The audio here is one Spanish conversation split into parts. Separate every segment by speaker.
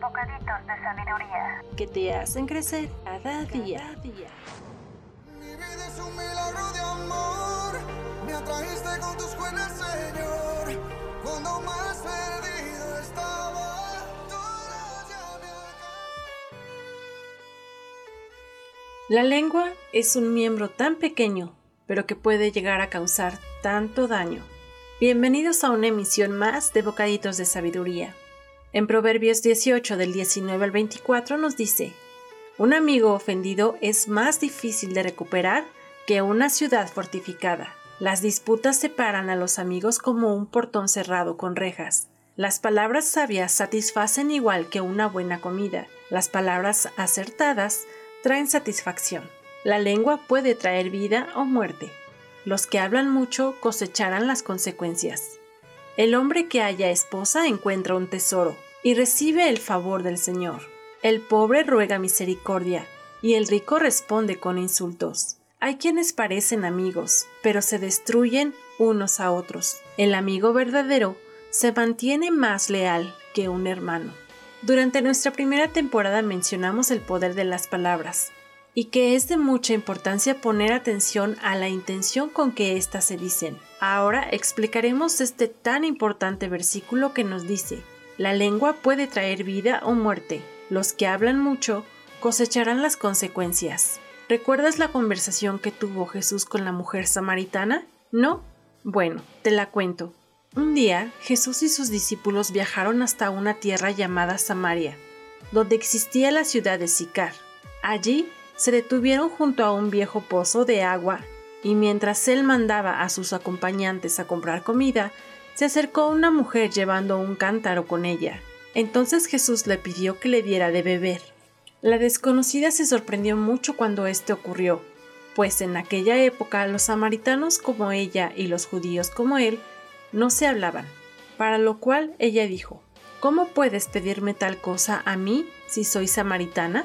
Speaker 1: Bocaditos de sabiduría.
Speaker 2: que te hacen crecer cada día.
Speaker 3: Mi vida es un milagro de amor. Me atrajiste con tus buenas, Señor. Cuando más perdido estaba,
Speaker 2: La lengua es un miembro tan pequeño, pero que puede llegar a causar tanto daño. Bienvenidos a una emisión más de Bocaditos de Sabiduría. En Proverbios 18 del 19 al 24 nos dice, Un amigo ofendido es más difícil de recuperar que una ciudad fortificada. Las disputas separan a los amigos como un portón cerrado con rejas. Las palabras sabias satisfacen igual que una buena comida. Las palabras acertadas traen satisfacción. La lengua puede traer vida o muerte. Los que hablan mucho cosecharán las consecuencias. El hombre que haya esposa encuentra un tesoro y recibe el favor del Señor. El pobre ruega misericordia y el rico responde con insultos. Hay quienes parecen amigos, pero se destruyen unos a otros. El amigo verdadero se mantiene más leal que un hermano. Durante nuestra primera temporada mencionamos el poder de las palabras y que es de mucha importancia poner atención a la intención con que éstas se dicen. Ahora explicaremos este tan importante versículo que nos dice, la lengua puede traer vida o muerte. Los que hablan mucho cosecharán las consecuencias. ¿Recuerdas la conversación que tuvo Jesús con la mujer samaritana? ¿No? Bueno, te la cuento. Un día Jesús y sus discípulos viajaron hasta una tierra llamada Samaria, donde existía la ciudad de Sicar. Allí se detuvieron junto a un viejo pozo de agua y mientras él mandaba a sus acompañantes a comprar comida, se acercó una mujer llevando un cántaro con ella. Entonces Jesús le pidió que le diera de beber. La desconocida se sorprendió mucho cuando esto ocurrió, pues en aquella época los samaritanos como ella y los judíos como él no se hablaban, para lo cual ella dijo, ¿Cómo puedes pedirme tal cosa a mí si soy samaritana?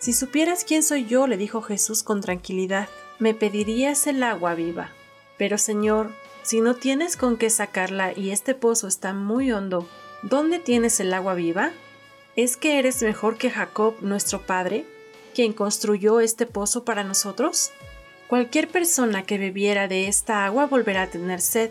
Speaker 2: Si supieras quién soy yo, le dijo Jesús con tranquilidad, me pedirías el agua viva. Pero Señor, si no tienes con qué sacarla y este pozo está muy hondo, ¿dónde tienes el agua viva? ¿Es que eres mejor que Jacob, nuestro padre, quien construyó este pozo para nosotros? Cualquier persona que bebiera de esta agua volverá a tener sed,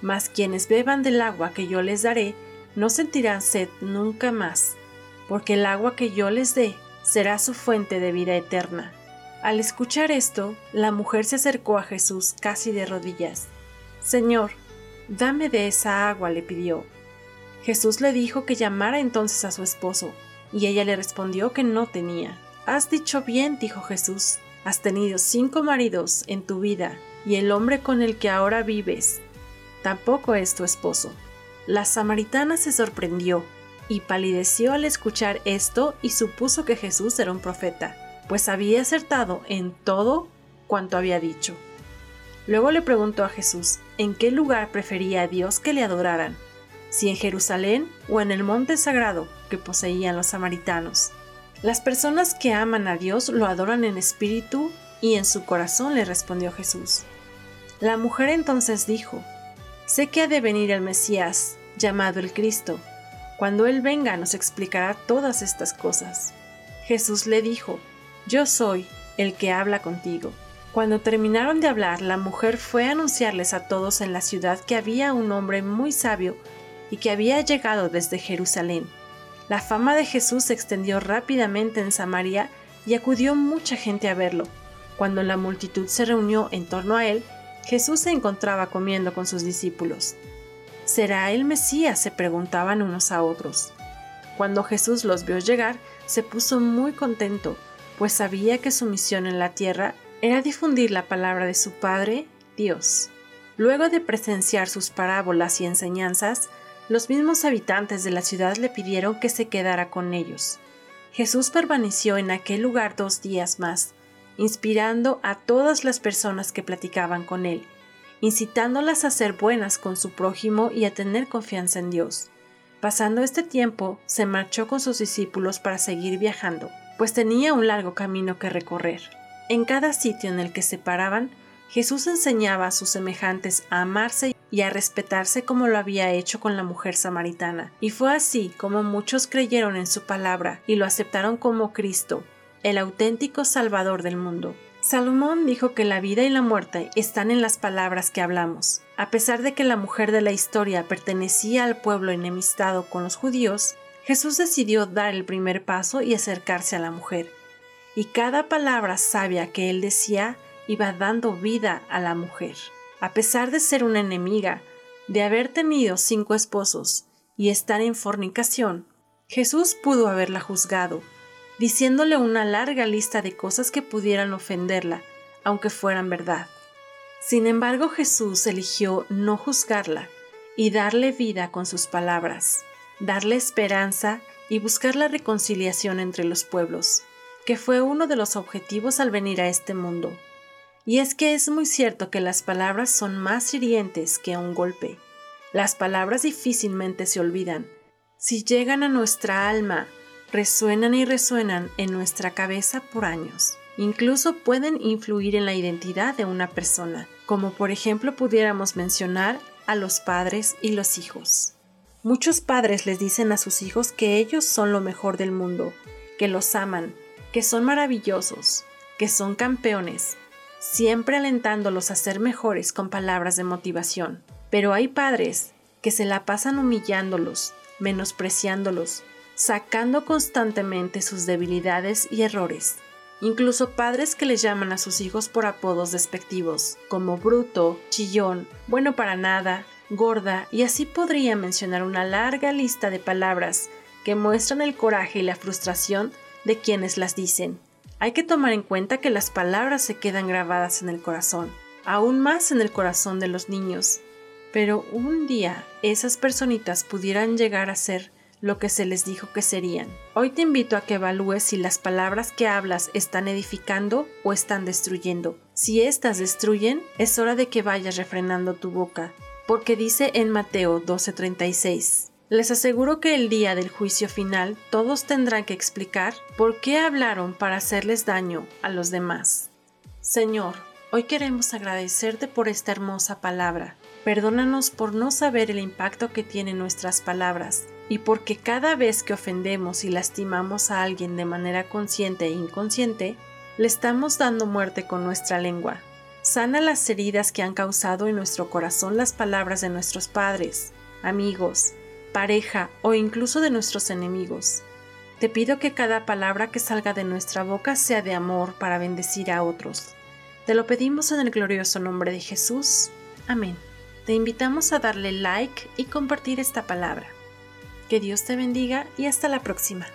Speaker 2: mas quienes beban del agua que yo les daré no sentirán sed nunca más, porque el agua que yo les dé será su fuente de vida eterna. Al escuchar esto, la mujer se acercó a Jesús casi de rodillas. Señor, dame de esa agua, le pidió. Jesús le dijo que llamara entonces a su esposo, y ella le respondió que no tenía. Has dicho bien, dijo Jesús, has tenido cinco maridos en tu vida, y el hombre con el que ahora vives tampoco es tu esposo. La samaritana se sorprendió y palideció al escuchar esto y supuso que Jesús era un profeta, pues había acertado en todo cuanto había dicho. Luego le preguntó a Jesús en qué lugar prefería a Dios que le adoraran, si en Jerusalén o en el monte sagrado que poseían los samaritanos. Las personas que aman a Dios lo adoran en espíritu y en su corazón, le respondió Jesús. La mujer entonces dijo, Sé que ha de venir el Mesías, llamado el Cristo. Cuando Él venga nos explicará todas estas cosas. Jesús le dijo, Yo soy el que habla contigo. Cuando terminaron de hablar, la mujer fue a anunciarles a todos en la ciudad que había un hombre muy sabio y que había llegado desde Jerusalén. La fama de Jesús se extendió rápidamente en Samaria y acudió mucha gente a verlo. Cuando la multitud se reunió en torno a él, Jesús se encontraba comiendo con sus discípulos. ¿Será el Mesías? se preguntaban unos a otros. Cuando Jesús los vio llegar, se puso muy contento, pues sabía que su misión en la tierra era difundir la palabra de su Padre, Dios. Luego de presenciar sus parábolas y enseñanzas, los mismos habitantes de la ciudad le pidieron que se quedara con ellos. Jesús permaneció en aquel lugar dos días más, inspirando a todas las personas que platicaban con él, incitándolas a ser buenas con su prójimo y a tener confianza en Dios. Pasando este tiempo, se marchó con sus discípulos para seguir viajando, pues tenía un largo camino que recorrer. En cada sitio en el que se paraban, Jesús enseñaba a sus semejantes a amarse y a respetarse como lo había hecho con la mujer samaritana. Y fue así como muchos creyeron en su palabra y lo aceptaron como Cristo, el auténtico Salvador del mundo. Salomón dijo que la vida y la muerte están en las palabras que hablamos. A pesar de que la mujer de la historia pertenecía al pueblo enemistado con los judíos, Jesús decidió dar el primer paso y acercarse a la mujer. Y cada palabra sabia que él decía iba dando vida a la mujer. A pesar de ser una enemiga, de haber tenido cinco esposos y estar en fornicación, Jesús pudo haberla juzgado, diciéndole una larga lista de cosas que pudieran ofenderla, aunque fueran verdad. Sin embargo, Jesús eligió no juzgarla y darle vida con sus palabras, darle esperanza y buscar la reconciliación entre los pueblos, que fue uno de los objetivos al venir a este mundo. Y es que es muy cierto que las palabras son más hirientes que un golpe. Las palabras difícilmente se olvidan. Si llegan a nuestra alma, resuenan y resuenan en nuestra cabeza por años. Incluso pueden influir en la identidad de una persona, como por ejemplo pudiéramos mencionar a los padres y los hijos. Muchos padres les dicen a sus hijos que ellos son lo mejor del mundo, que los aman, que son maravillosos, que son campeones, siempre alentándolos a ser mejores con palabras de motivación. Pero hay padres que se la pasan humillándolos, menospreciándolos, sacando constantemente sus debilidades y errores. Incluso padres que le llaman a sus hijos por apodos despectivos, como bruto, chillón, bueno para nada, gorda, y así podría mencionar una larga lista de palabras que muestran el coraje y la frustración de quienes las dicen. Hay que tomar en cuenta que las palabras se quedan grabadas en el corazón, aún más en el corazón de los niños. Pero un día esas personitas pudieran llegar a ser lo que se les dijo que serían. Hoy te invito a que evalúes si las palabras que hablas están edificando o están destruyendo. Si éstas destruyen, es hora de que vayas refrenando tu boca, porque dice en Mateo 12:36, les aseguro que el día del juicio final todos tendrán que explicar por qué hablaron para hacerles daño a los demás. Señor, hoy queremos agradecerte por esta hermosa palabra. Perdónanos por no saber el impacto que tienen nuestras palabras y porque cada vez que ofendemos y lastimamos a alguien de manera consciente e inconsciente, le estamos dando muerte con nuestra lengua. Sana las heridas que han causado en nuestro corazón las palabras de nuestros padres, amigos, pareja o incluso de nuestros enemigos. Te pido que cada palabra que salga de nuestra boca sea de amor para bendecir a otros. Te lo pedimos en el glorioso nombre de Jesús. Amén. Te invitamos a darle like y compartir esta palabra. Que Dios te bendiga y hasta la próxima.